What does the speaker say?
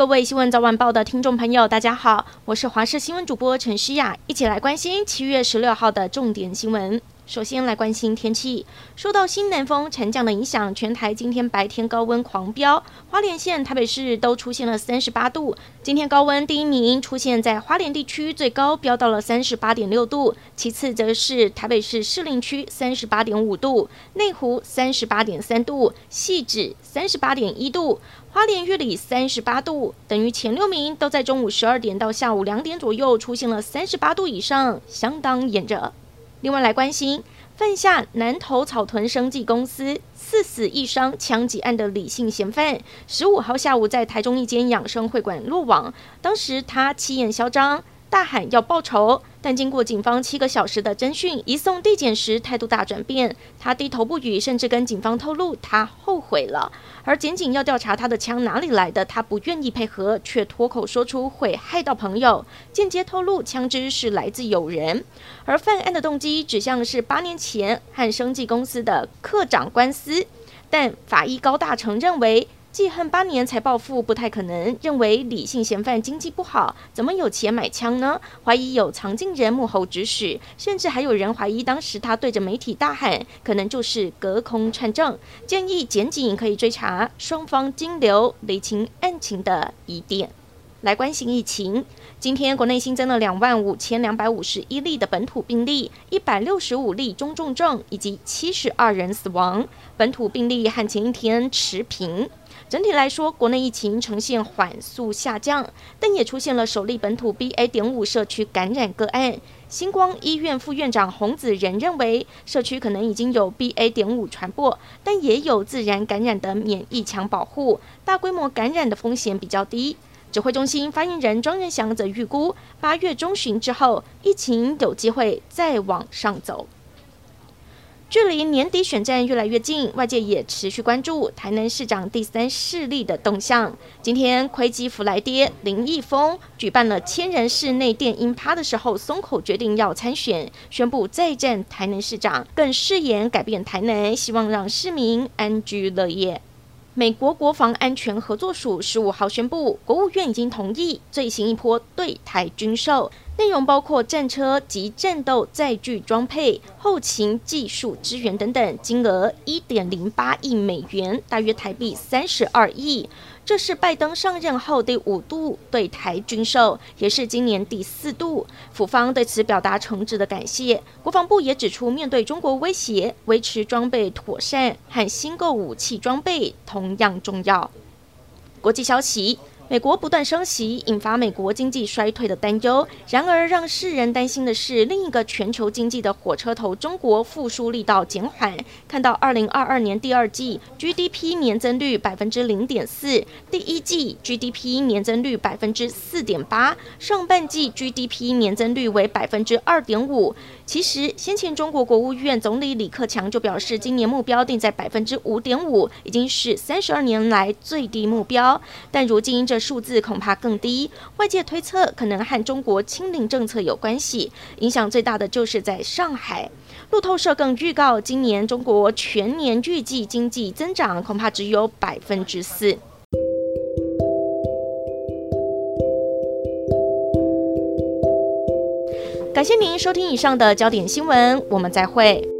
各位新闻早晚报的听众朋友，大家好，我是华视新闻主播陈诗雅，一起来关心七月十六号的重点新闻。首先来关心天气，受到西南风沉降的影响，全台今天白天高温狂飙，花莲县、台北市都出现了三十八度。今天高温第一名出现在花莲地区，最高飙到了三十八点六度，其次则是台北市士林区三十八点五度，内湖三十八点三度，汐止三十八点一度，花莲月里三十八度，等于前六名都在中午十二点到下午两点左右出现了三十八度以上，相当炎热。另外来关心，犯下南投草屯生技公司四死一伤枪击案的李姓嫌犯，十五号下午在台中一间养生会馆落网，当时他气焰嚣张。大喊要报仇，但经过警方七个小时的侦讯，移送地检时态度大转变，他低头不语，甚至跟警方透露他后悔了。而检警要调查他的枪哪里来的，他不愿意配合，却脱口说出会害到朋友，间接透露枪支是来自友人。而犯案的动机指向是八年前和生技公司的科长官司，但法医高大成认为。记恨八年才暴富不太可能，认为李姓嫌犯经济不好，怎么有钱买枪呢？怀疑有藏经人幕后指使，甚至还有人怀疑当时他对着媒体大喊，可能就是隔空串证。建议检警可以追查双方金流，厘清案情的疑点。来关心疫情，今天国内新增了两万五千两百五十一例的本土病例，一百六十五例中重症，以及七十二人死亡。本土病例和前一天持平。整体来说，国内疫情呈现缓速下降，但也出现了首例本土 BA. 点五社区感染个案。星光医院副院长洪子仁认为，社区可能已经有 BA. 点五传播，但也有自然感染的免疫墙保护，大规模感染的风险比较低。指挥中心发言人庄人祥则预估，八月中旬之后，疫情有机会再往上走。距离年底选战越来越近，外界也持续关注台南市长第三势力的动向。今天亏基福来爹林义峰举办了千人室内电音趴的时候，松口决定要参选，宣布再战台南市长，更誓言改变台南，希望让市民安居乐业。美国国防安全合作署十五号宣布，国务院已经同意最新一波对台军售。内容包括战车及战斗载具装配、后勤技术支援等等，金额一点零八亿美元，大约台币三十二亿。这是拜登上任后第五度对台军售，也是今年第四度。府方对此表达诚挚的感谢。国防部也指出，面对中国威胁，维持装备妥善和新购武器装备同样重要。国际消息。美国不断升息，引发美国经济衰退的担忧。然而，让世人担心的是，另一个全球经济的火车头——中国复苏力道减缓。看到二零二二年第二季 GDP 年增率百分之零点四，第一季 GDP 年增率百分之四点八，上半季 GDP 年增率为百分之二点五。其实，先前中国国务院总理李克强就表示，今年目标定在百分之五点五，已经是三十二年来最低目标。但如今这数字恐怕更低，外界推测可能和中国清零政策有关系，影响最大的就是在上海。路透社更预告，今年中国全年预计经济增长恐怕只有百分之四。感谢您收听以上的焦点新闻，我们再会。